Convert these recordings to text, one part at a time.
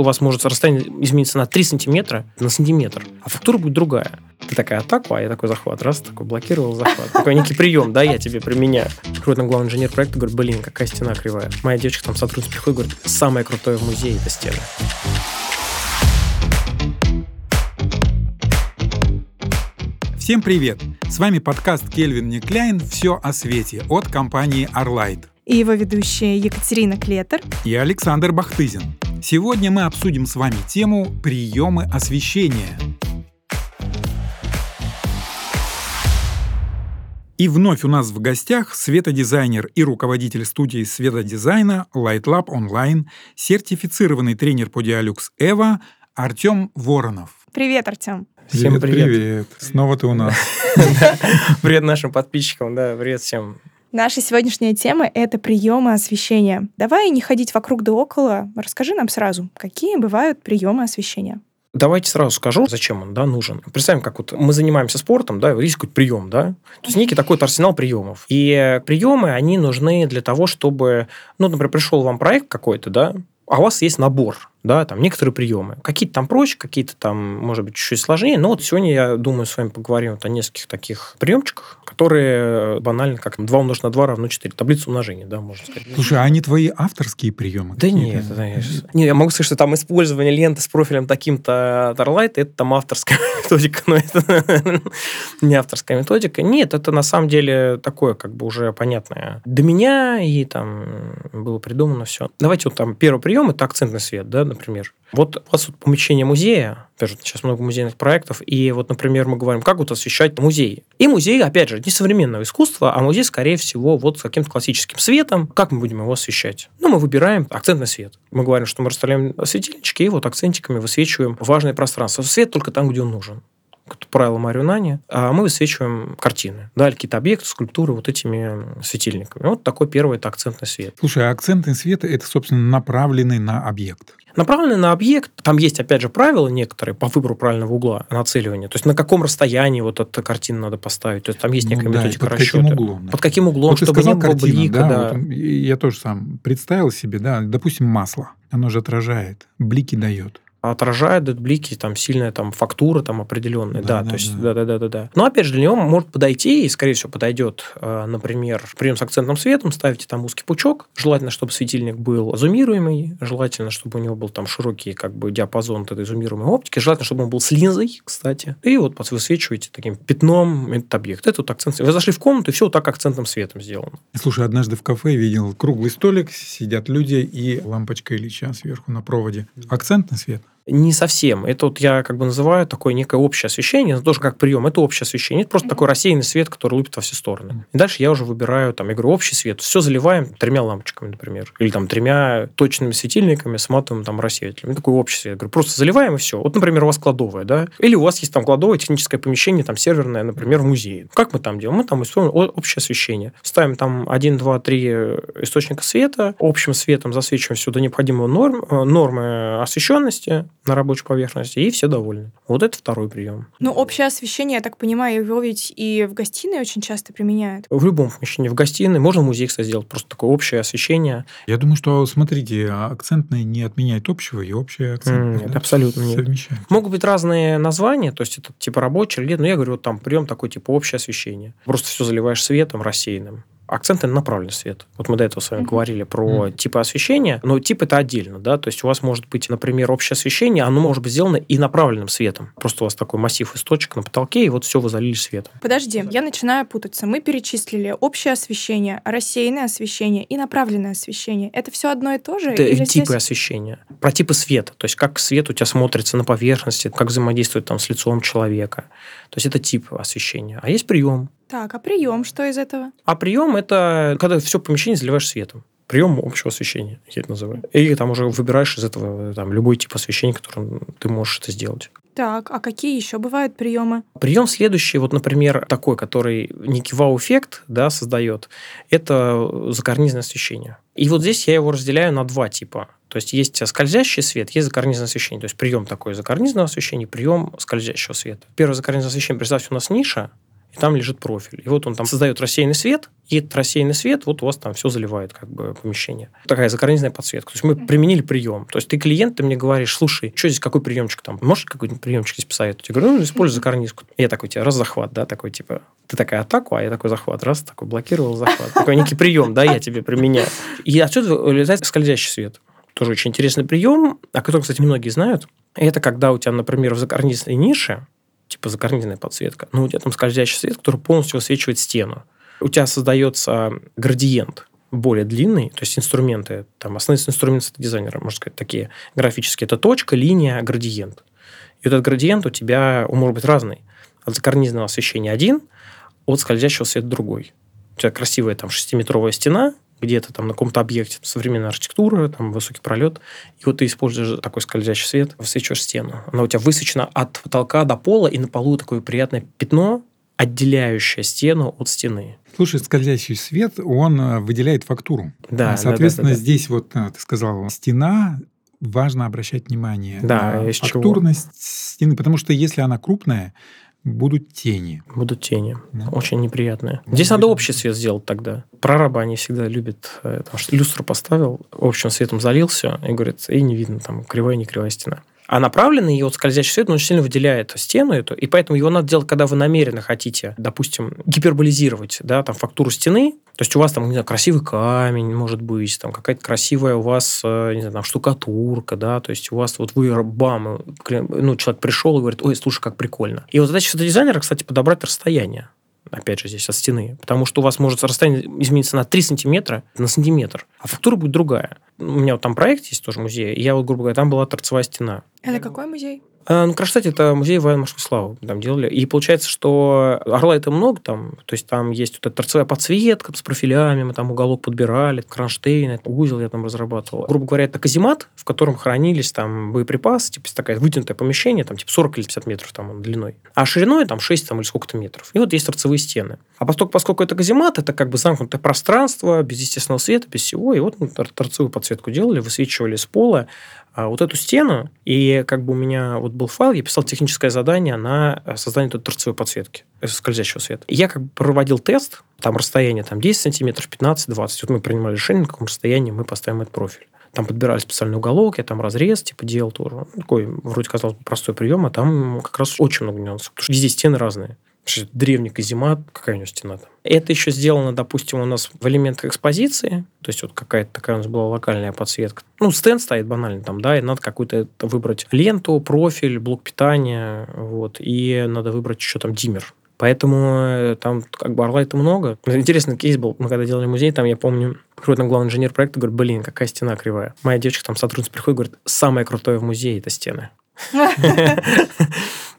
У вас может расстояние измениться на 3 сантиметра, на сантиметр, а фактура будет другая. Ты такая атака, а я такой захват. Раз, такой блокировал захват. Такой некий прием, да, я тебе применяю. Приходит на главный инженер проекта, говорит, блин, какая стена кривая. Моя девочка там сотрудница приходит, говорит, самое крутое в музее это стена. Всем привет! С вами подкаст Кельвин Никляйн «Все о свете» от компании Arlight. И его ведущие Екатерина Клетер и Александр Бахтызин. Сегодня мы обсудим с вами тему «Приемы освещения». И вновь у нас в гостях светодизайнер и руководитель студии светодизайна Light Lab Online, сертифицированный тренер по Dialux Эва Артем Воронов. Привет, Артем. Всем привет. Привет. Снова ты у нас. Привет нашим подписчикам, да, привет всем. Наша сегодняшняя тема — это приемы освещения. Давай не ходить вокруг да около. Расскажи нам сразу, какие бывают приемы освещения. Давайте сразу скажу, зачем он да, нужен. Представим, как вот мы занимаемся спортом, да, есть какой-то прием, да, то есть некий такой арсенал приемов. И приемы, они нужны для того, чтобы, ну, например, пришел вам проект какой-то, да, а у вас есть набор, да, там некоторые приемы. Какие-то там проще, какие-то там, может быть, чуть-чуть сложнее. Но вот сегодня, я думаю, с вами поговорим вот о нескольких таких приемчиках, которые банально как 2 умножить на 2 равно 4. Таблица умножения, да, можно сказать. Слушай, а они твои авторские приемы? Да нет, я, не, я могу сказать, что там использование ленты с профилем таким-то Starlight, это там авторская методика, но это не авторская методика. Нет, это на самом деле такое как бы уже понятное. До меня и там было придумано все. Давайте вот там первый прием, это акцентный свет, да, например. Вот у вас вот помещение музея, опять же, сейчас много музейных проектов, и вот, например, мы говорим, как вот освещать музей. И музей, опять же, не современного искусства, а музей, скорее всего, вот с каким-то классическим светом. Как мы будем его освещать? Ну, мы выбираем акцентный свет. Мы говорим, что мы расставляем светильнички, и вот акцентиками высвечиваем важное пространство. Свет только там, где он нужен правило Марио Нани, а мы высвечиваем картины, да, какие-то объекты, скульптуры вот этими светильниками. Вот такой первый это акцентный свет. Слушай, а акцентный свет – это, собственно, направленный на объект. Направленный на объект, там есть, опять же, правила некоторые по выбору правильного угла нацеливания. То есть, на каком расстоянии вот эта картина надо поставить. То есть, там есть ну некая ну, методика да, под расчета. Каким углом, да. Под каким углом, вот чтобы не было картина, блика. Да, да. Вот, я тоже сам представил себе, да, допустим, масло. Оно же отражает, блики дает отражает блики, там сильная там фактура там определенная, да, да, да то есть да. да, да, да, да. Но опять же для него может подойти и скорее всего подойдет, э, например, прием с акцентным светом, ставите там узкий пучок, желательно, чтобы светильник был зумируемый, желательно, чтобы у него был там широкий как бы диапазон этой зумируемой оптики, желательно, чтобы он был с линзой, кстати, и вот высвечиваете таким пятном этот объект. Это вот акцент. Вы зашли в комнату и все вот так акцентным светом сделано. Слушай, однажды в кафе видел круглый столик, сидят люди и лампочка Ильича сверху на проводе. Акцентный свет. Не совсем. Это вот я как бы называю такое некое общее освещение, это тоже как прием, это общее освещение. Это просто такой рассеянный свет, который лупит во все стороны. И дальше я уже выбираю, там, я говорю, общий свет. Все заливаем тремя лампочками, например. Или там тремя точными светильниками с матовым там рассеивателем. Такой общий свет. Я говорю, просто заливаем и все. Вот, например, у вас кладовая, да? Или у вас есть там кладовое техническое помещение, там серверное, например, в музее. Как мы там делаем? Мы там используем общее освещение. Ставим там один, два, три источника света, общим светом засвечиваем все до необходимого норм, э, нормы освещенности, на рабочей поверхности, и все довольны. Вот это второй прием. Ну, общее освещение, я так понимаю, его ведь и в гостиной очень часто применяют. В любом помещении. В гостиной. Можно в музее, кстати, сделать просто такое общее освещение. Я думаю, что, смотрите, акцентное не отменяет общего, и общее акцентное. Нет, да? абсолютно нет. Совмещает. Могут быть разные названия, то есть это типа рабочий или нет, но я говорю, вот там прием такой типа общее освещение. Просто все заливаешь светом рассеянным акценты на направленный свет. Вот мы до этого с вами mm-hmm. говорили про mm-hmm. типы освещения, но тип это отдельно, да, то есть у вас может быть, например, общее освещение, оно может быть сделано и направленным светом. Просто у вас такой массив из точек на потолке, и вот все вы залили светом. Подожди, я начинаю путаться. Мы перечислили общее освещение, рассеянное освещение и направленное освещение. Это все одно и то же? Это или типы здесь... освещения. Про типы света, то есть как свет у тебя смотрится на поверхности, как взаимодействует там с лицом человека. То есть это тип освещения. А есть прием. Так, а прием что из этого? А прием это когда все помещение заливаешь светом. Прием общего освещения, я это называю. И там уже выбираешь из этого там, любой тип освещения, которым ты можешь это сделать. Так, а какие еще бывают приемы? Прием следующий, вот, например, такой, который некий вау-эффект да, создает, это закарнизное освещение. И вот здесь я его разделяю на два типа. То есть есть скользящий свет, есть закарнизное освещение. То есть прием такой закарнизного освещения, прием скользящего света. Первое закарнизное освещение, представьте, у нас ниша, и там лежит профиль. И вот он там создает рассеянный свет, и этот рассеянный свет, вот у вас там все заливает как бы помещение. Такая закорнизная подсветка. То есть мы применили прием. То есть ты клиент, ты мне говоришь, слушай, что здесь, какой приемчик там? Можешь какой-нибудь приемчик здесь посоветовать? Я говорю, ну, используй закорнизку. И я такой, тебе раз захват, да, такой типа, ты такая атаку, а я такой захват, раз, такой блокировал захват. Такой некий прием, да, я тебе применяю. И отсюда вылезает скользящий свет. Тоже очень интересный прием, о котором, кстати, многие знают. Это когда у тебя, например, в закорнизной нише, типа закорнизная подсветка, но у тебя там скользящий свет, который полностью высвечивает стену. У тебя создается градиент более длинный, то есть инструменты, там основные инструменты дизайнера, можно сказать, такие графические, это точка, линия, градиент. И этот градиент у тебя он может быть разный. От закорнизного освещения один, от скользящего света другой. У тебя красивая там шестиметровая стена, где-то там на каком-то объекте, современная архитектура, там высокий пролет, и вот ты используешь такой скользящий свет, высвечиваешь стену. Она у тебя высвечена от потолка до пола, и на полу такое приятное пятно, отделяющее стену от стены. Слушай, скользящий свет, он э, выделяет фактуру. Да, Соответственно, да, да, да. здесь вот, э, ты сказал, стена, важно обращать внимание Да, на из чего? фактурность стены, потому что если она крупная, будут тени. Будут тени. Да. Очень неприятные. Да, Здесь надо общий свет сделать тогда. Прорабы, они всегда любят, э, потому что люстру поставил, общим светом залился, и говорит, и не видно, там, кривая, не кривая стена. А направленный и вот скользящий свет, он очень сильно выделяет стену эту, и поэтому его надо делать, когда вы намеренно хотите, допустим, гиперболизировать, да, там, фактуру стены, то есть у вас там, не знаю, красивый камень, может быть, там какая-то красивая у вас, э, не знаю, там штукатурка, да, то есть у вас вот вы бам, ну, человек пришел и говорит, ой, слушай, как прикольно. И вот задача дизайнера, кстати, подобрать расстояние опять же, здесь от стены. Потому что у вас может расстояние измениться на 3 сантиметра, на сантиметр, а фактура будет другая. У меня вот там проект есть тоже музей, и я вот, грубо говоря, там была торцевая стена. Это какой музей? А, Ну, Кронштадт – это музей военно-морской славы. Там делали. И получается, что орла это много там. То есть там есть вот эта торцевая подсветка с профилями, мы там уголок подбирали, кронштейн, это узел я там разрабатывал. Грубо говоря, это каземат, в котором хранились там боеприпасы, типа такое вытянутое помещение, там типа 40 или 50 метров там он длиной. А шириной там 6 там, или сколько-то метров. И вот есть торцевые стены. А поскольку, поскольку это каземат, это как бы замкнутое пространство, без естественного света, без всего. И вот мы тор- торцевую подсветку делали, высвечивали с пола вот эту стену, и как бы у меня вот был файл, я писал техническое задание на э, создание этой торцевой подсветки, э, скользящего света. Я как бы проводил тест, там расстояние там 10 сантиметров, 15, 20. Вот мы принимали решение, на каком расстоянии мы поставим этот профиль. Там подбирали специальный уголок, я там разрез типа делал тоже. Ну, Такой, вроде казалось бы, простой прием, а там как раз очень много нюансов. Потому что везде стены разные. Древний каземат, какая у него стена там. Это еще сделано, допустим, у нас в элементах экспозиции. То есть, вот какая-то такая у нас была локальная подсветка. Ну, стенд стоит банально там, да, и надо какую-то выбрать ленту, профиль, блок питания, вот, и надо выбрать еще там диммер. Поэтому э, там как бы орла это много. Интересный кейс был, мы когда делали музей, там я помню, приходит нам главный инженер проекта, говорит, блин, какая стена кривая. Моя девочка там сотрудница приходит, говорит, самое крутое в музее это стены.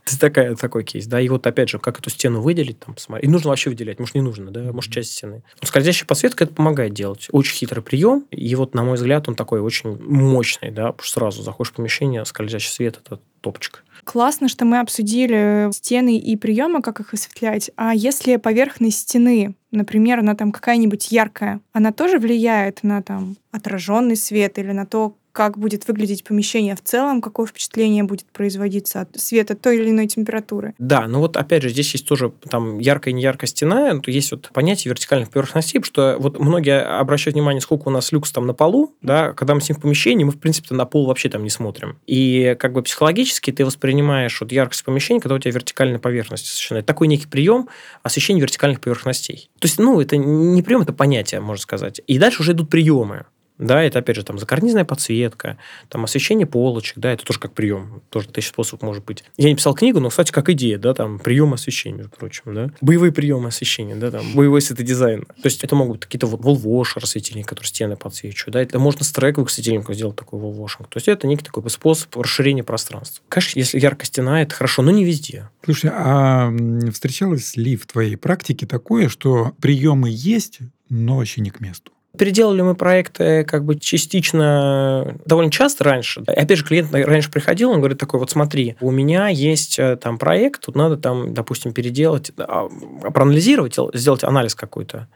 То есть такая, такой кейс, да, и вот опять же, как эту стену выделить, там, посмотреть. И нужно вообще выделять, может, не нужно, да, может, часть стены. Но скользящая подсветка это помогает делать. Очень хитрый прием, и вот, на мой взгляд, он такой очень мощный, да, потому что сразу заходишь в помещение, скользящий свет – это топчик. Классно, что мы обсудили стены и приемы, как их осветлять. А если поверхность стены, например, она там какая-нибудь яркая, она тоже влияет на там отраженный свет или на то, как будет выглядеть помещение в целом, какое впечатление будет производиться от света той или иной температуры. Да, но вот опять же, здесь есть тоже там яркая и неяркая стена, то есть вот понятие вертикальных поверхностей, что вот многие обращают внимание, сколько у нас люкс там на полу, да, когда мы сидим в помещении, мы, в принципе, на пол вообще там не смотрим. И как бы психологически ты воспринимаешь вот яркость помещения, когда у тебя вертикальная поверхность. Это такой некий прием освещения вертикальных поверхностей. То есть, ну, это не прием, это понятие, можно сказать. И дальше уже идут приемы. Да, это опять же там закорнизная подсветка, там освещение полочек, да, это тоже как прием, тоже тысяча способов может быть. Я не писал книгу, но, кстати, как идея, да, там прием освещения, между прочим, да, боевые приемы освещения, да, там боевой светодизайн. То есть это могут быть какие-то вот волвошер светильники, которые стены подсвечивают, да, это можно с трековых светильников сделать такой волвошинг. То есть это некий такой способ расширения пространства. Конечно, если яркая стена, это хорошо, но не везде. Слушай, а встречалось ли в твоей практике такое, что приемы есть, но вообще не к месту? Переделали мы проекты как бы частично довольно часто раньше. И опять же, клиент раньше приходил, он говорит такой, вот смотри, у меня есть э, там проект, тут надо там, допустим, переделать, а, проанализировать, сделать анализ какой-то.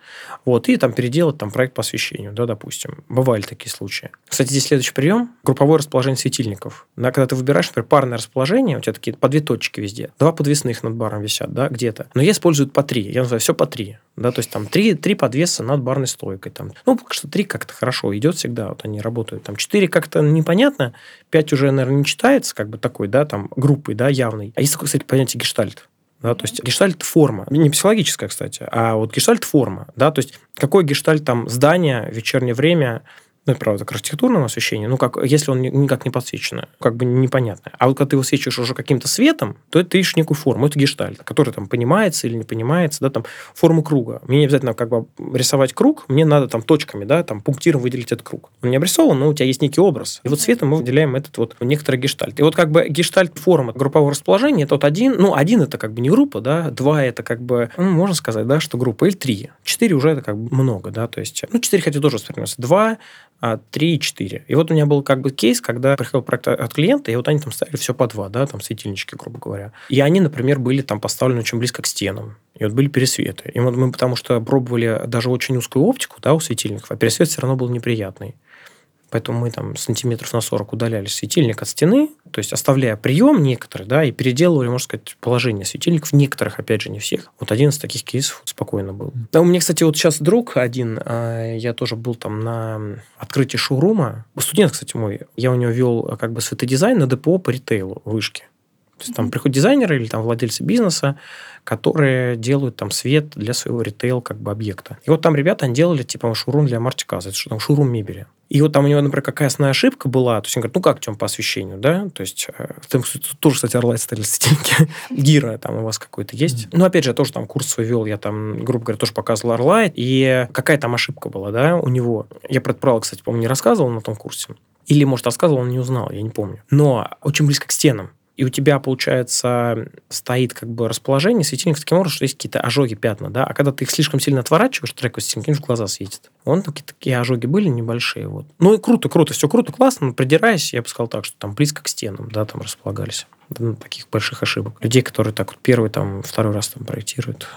Вот, и там переделать там проект по освещению, да, допустим. Бывали такие случаи. Кстати, здесь следующий прием – групповое расположение светильников. Да, когда ты выбираешь, например, парное расположение, у тебя такие по две точки везде. Два подвесных над баром висят, да, где-то. Но я использую по три. Я называю все по три. Да, то есть там три, три подвеса над барной стойкой. Там. Ну, пока что три как-то хорошо идет всегда, вот они работают. Там четыре как-то непонятно, пять уже, наверное, не читается, как бы такой, да, там, группой, да, явной. А есть такое, кстати, понятие гештальт. Да, то есть гештальт форма, не психологическая, кстати, а вот гештальт форма, да, то есть какой гештальт там здание, вечернее время, ну, правда, к архитектурному освещению, ну, как, если он никак не подсвечено, как бы непонятно. А вот когда ты его свечиваешь уже каким-то светом, то это ты ищешь некую форму. Это гештальт, который там понимается или не понимается, да, там, форму круга. Мне не обязательно как бы рисовать круг, мне надо там точками, да, там, пунктиром выделить этот круг. Он не обрисован, но у тебя есть некий образ. И вот светом мы выделяем этот вот некоторый гештальт. И вот как бы гештальт форма группового расположения, это вот один, ну, один это как бы не группа, да, два это как бы, ну, можно сказать, да, что группа, или три. Четыре уже это как бы много, да, то есть, ну, четыре хотя тоже воспринимается. Два, 3 и 4. И вот у меня был как бы кейс, когда приходил проект от клиента, и вот они там ставили все по два, да, там светильнички, грубо говоря. И они, например, были там поставлены очень близко к стенам. И вот были пересветы. И вот мы потому что пробовали даже очень узкую оптику, да, у светильников, а пересвет все равно был неприятный. Поэтому мы там сантиметров на 40 удаляли светильник от стены, то есть оставляя прием некоторые, да, и переделывали, можно сказать, положение светильников, некоторых, опять же, не всех. Вот один из таких кейсов спокойно был. Да, у меня, кстати, вот сейчас друг один, а, я тоже был там на открытии шоурума. Студент, кстати, мой, я у него вел как бы светодизайн на депо по ритейлу вышки. То есть там приходят дизайнеры или там владельцы бизнеса, которые делают там свет для своего ритейл как бы объекта. И вот там ребята, они делали типа шурум для Мартиказа, это что там шурум мебели. И вот там у него, например, какая основная ошибка была, то есть он говорит, ну как тем по освещению, да, то есть э, там тоже, кстати, Орлайт стали светильники, Гира там у вас какой-то есть. Ну, опять же, я тоже там курс свой вел, я там, грубо говоря, тоже показывал Орлайт, и какая там ошибка была, да, у него. Я про это правило, кстати, по-моему, не рассказывал на том курсе. Или, может, рассказывал, он не узнал, я не помню. Но очень близко к стенам и у тебя, получается, стоит как бы расположение светильника таким образом, что есть какие-то ожоги, пятна, да, а когда ты их слишком сильно отворачиваешь, трековый светильник, в глаза светит. Вон такие, такие ожоги были небольшие, вот. Ну и круто, круто, все круто, классно, но придираясь, я бы сказал так, что там близко к стенам, да, там располагались. Ну, таких больших ошибок. Людей, которые так вот первый, там, второй раз там проектируют,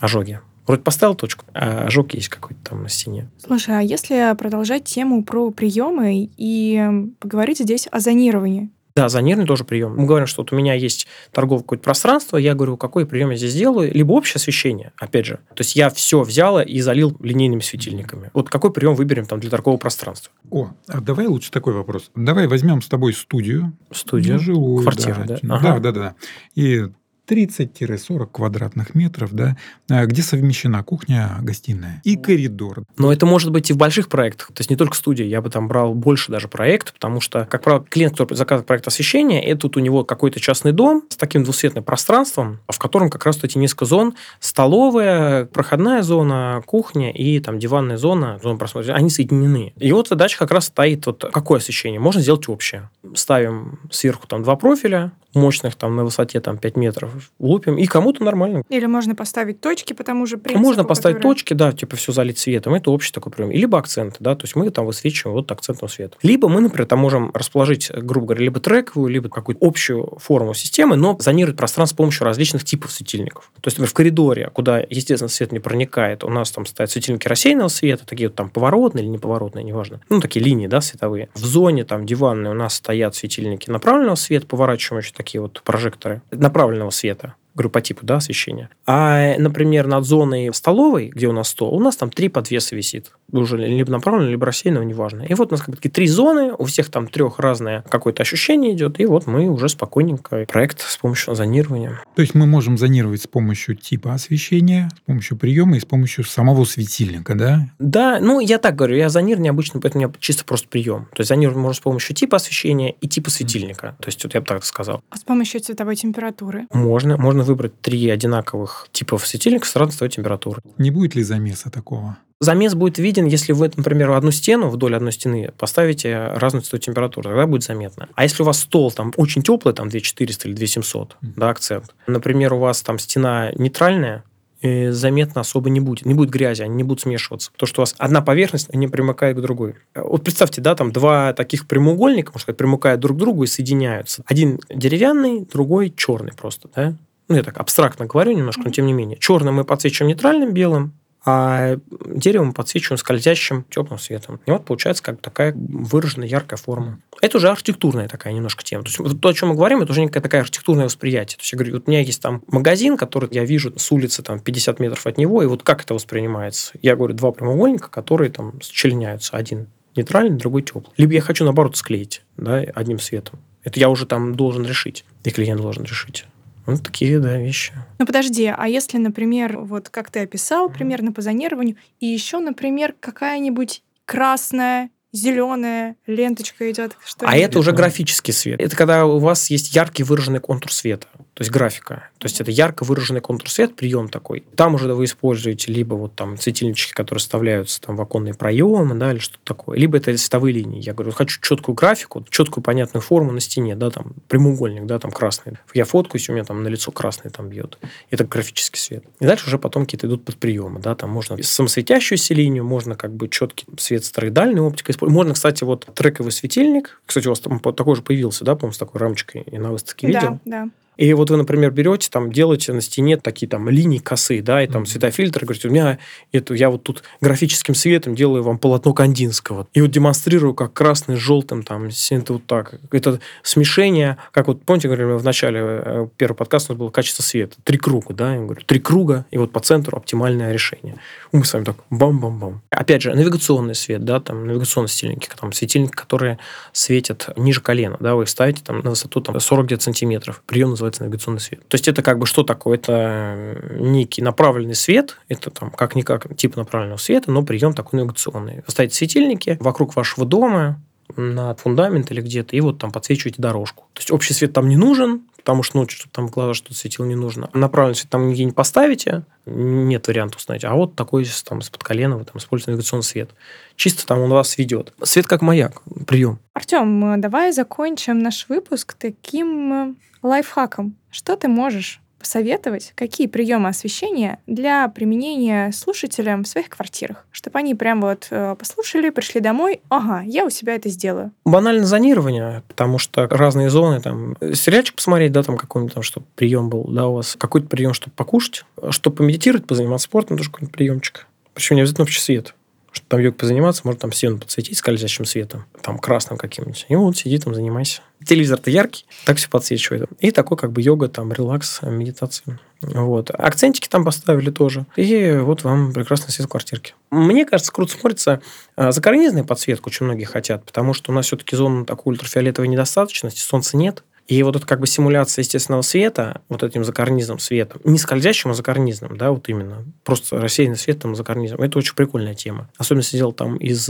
ожоги. Вроде поставил точку, а ожог есть какой-то там на стене. Слушай, а если продолжать тему про приемы и поговорить здесь о зонировании? Да, зонированный тоже прием. Мы говорим, что вот у меня есть торговое какое-то пространство, я говорю, какой прием я здесь делаю, либо общее освещение, опять же. То есть я все взял и залил линейными светильниками. Вот какой прием выберем там для торгового пространства? О, а давай лучше такой вопрос. Давай возьмем с тобой студию. Студию? Жилую, Квартиру, да? Да, ага. да, да, да. И 30-40 квадратных метров, да, а, где совмещена кухня, гостиная и коридор. Но это может быть и в больших проектах, то есть не только студия. Я бы там брал больше даже проект, потому что, как правило, клиент, который заказывает проект освещения, это тут у него какой-то частный дом с таким двусветным пространством, в котором как раз эти несколько зон, столовая, проходная зона, кухня и там диванная зона, зона просмотра, они соединены. И вот задача как раз стоит, вот какое освещение? Можно сделать общее. Ставим сверху там два профиля, мощных там на высоте там 5 метров лупим, и кому-то нормально. Или можно поставить точки по тому же принципу. Можно поставить который... точки, да, типа все залить светом, это общий такой прием. Либо акценты, да, то есть мы там высвечиваем вот акцентным светом. Либо мы, например, там можем расположить, грубо говоря, либо трековую, либо какую-то общую форму системы, но зонировать пространство с помощью различных типов светильников. То есть, например, в коридоре, куда, естественно, свет не проникает, у нас там стоят светильники рассеянного света, такие вот там поворотные или неповоротные, неважно. Ну, такие линии, да, световые. В зоне там диванной у нас стоят светильники направленного света, поворачивающие такие вот прожекторы направленного света говорю, по да, освещения. А, например, над зоной столовой, где у нас стол, у нас там три подвеса висит. Уже либо направленно, либо рассеянного, неважно. И вот у нас как такие три зоны, у всех там трех разное какое-то ощущение идет, и вот мы уже спокойненько проект с помощью зонирования. То есть мы можем зонировать с помощью типа освещения, с помощью приема и с помощью самого светильника, да? Да, ну я так говорю, я зонирование обычно, поэтому у меня чисто просто прием. То есть зонировать можно с помощью типа освещения и типа светильника. То есть вот я бы так сказал. А с помощью цветовой температуры? Можно. Можно выбрать три одинаковых типов светильника с разной температуры. Не будет ли замеса такого? Замес будет виден, если вы, например, одну стену, вдоль одной стены поставите разную цветовую температуру, тогда будет заметно. А если у вас стол там очень теплый, там 2400 или 2700, mm. да, акцент, например, у вас там стена нейтральная, э, заметно особо не будет. Не будет грязи, они не будут смешиваться. То, что у вас одна поверхность не примыкает к другой. Вот представьте, да, там два таких прямоугольника, можно сказать, примыкают друг к другу и соединяются. Один деревянный, другой черный просто, да? Ну, я так абстрактно говорю немножко, но тем не менее. Черный мы подсвечиваем нейтральным белым, а дерево мы подсвечиваем скользящим теплым светом. И вот получается как такая выраженная яркая форма. Это уже архитектурная такая немножко тема. То есть то, о чем мы говорим, это уже некая такая архитектурное восприятие. То есть я говорю, вот у меня есть там магазин, который я вижу с улицы там 50 метров от него, и вот как это воспринимается? Я говорю, два прямоугольника, которые там сочленяются. Один нейтральный, другой теплый. Либо я хочу, наоборот, склеить да, одним светом. Это я уже там должен решить, и клиент должен решить. Ну, такие, да, вещи. Ну, подожди, а если, например, вот как ты описал, примерно по зонированию, и еще, например, какая-нибудь красная зеленая ленточка идет. Что а это уже графический свет. Это когда у вас есть яркий выраженный контур света, то есть графика. То есть это ярко выраженный контур света, прием такой. Там уже вы используете либо вот там светильнички, которые вставляются там в оконные проемы, да, или что-то такое, либо это световые линии. Я говорю, хочу четкую графику, четкую понятную форму на стене, да, там прямоугольник, да, там красный. Я фоткаюсь, у меня там на лицо красный там бьет. Это графический свет. И дальше уже потом какие-то идут под приемы, да, там можно самосветящуюся линию, можно как бы четкий свет стероидальной оптикой можно, кстати, вот трековый светильник. Кстати, у вас там такой же появился, да, по-моему, с такой рамочкой и на выставке видел? Да, да. И вот вы, например, берете, там, делаете на стене такие там линии косые, да, и там mm-hmm. светофильтр, говорите, у меня это, я вот тут графическим светом делаю вам полотно Кандинского. И вот демонстрирую, как красный с желтым, там, это вот так. Это смешение, как вот, помните, говорили, в начале э, первого подкаста у нас было качество света. Три круга, да, я говорю, три круга, и вот по центру оптимальное решение. Мы с вами так бам-бам-бам. Опять же, навигационный свет, да, там, навигационные светильники, там, светильники, которые светят ниже колена, да, вы ставите там на высоту там 40 где-то сантиметров. Прием называется навигационный свет. То есть это как бы что такое? Это некий направленный свет, это там как-никак тип направленного света, но прием такой навигационный. Вы ставите светильники вокруг вашего дома, на фундамент или где-то, и вот там подсвечиваете дорожку. То есть общий свет там не нужен, потому что, ну, чтобы там в глаза что-то светило не нужно. Направленный свет там нигде не поставите, нет варианта установить. А вот такой там из-под колена вы там используете навигационный свет. Чисто там он вас ведет. Свет как маяк, прием. Артем, давай закончим наш выпуск таким лайфхаком. Что ты можешь посоветовать, какие приемы освещения для применения слушателям в своих квартирах, чтобы они прям вот э, послушали, пришли домой, ага, я у себя это сделаю. Банально зонирование, потому что разные зоны, там, сериальчик посмотреть, да, там какой-нибудь, там, чтобы прием был, да, у вас, какой-то прием, чтобы покушать, чтобы помедитировать, позаниматься спортом, тоже какой-нибудь приемчик. Причем не обязательно общий свет что там йогой позаниматься, можно там стену подсветить скользящим светом, там красным каким-нибудь. И вот сиди там, занимайся. Телевизор-то яркий, так все подсвечивает. И такой как бы йога, там, релакс, медитация. Вот. Акцентики там поставили тоже. И вот вам прекрасный свет в квартирке. Мне кажется, круто смотрится а, за карнизной подсветку очень многие хотят, потому что у нас все-таки зона такой ультрафиолетовой недостаточности, солнца нет. И вот это как бы симуляция естественного света, вот этим закарнизным светом, не скользящим, а закарнизным, да, вот именно, просто рассеянный свет там закарнизм, это очень прикольная тема. Особенно если делать там из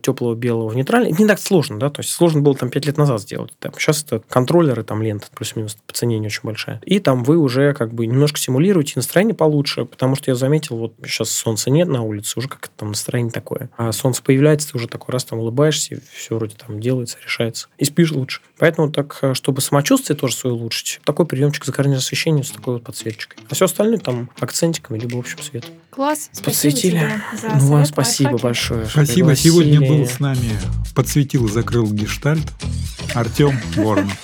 теплого белого в нейтральный, это не так сложно, да, то есть сложно было там 5 лет назад сделать. Там, сейчас это контроллеры, там лента плюс-минус по цене не очень большая. И там вы уже как бы немножко симулируете, настроение получше, потому что я заметил, вот сейчас солнца нет на улице, уже как-то там настроение такое. А солнце появляется, ты уже такой раз там улыбаешься, все вроде там делается, решается. И спишь лучше. Поэтому так, чтобы самочувствие тоже свое улучшить, такой приемчик закорнения освещения с такой вот подсветочкой. А все остальное там акцентиками, либо общим светом. Класс. Подсветили. Спасибо ну, вам спасибо лайфхаки. большое. Спасибо. Пригласили. Сегодня был с нами, подсветил и закрыл гештальт Артем Воронов.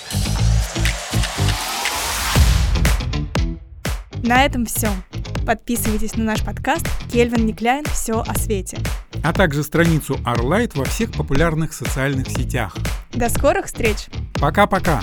На этом все. Подписывайтесь на наш подкаст «Кельвин Никляйн. Все о свете». А также страницу Arlight во всех популярных социальных сетях. До скорых встреч! Пока-пока!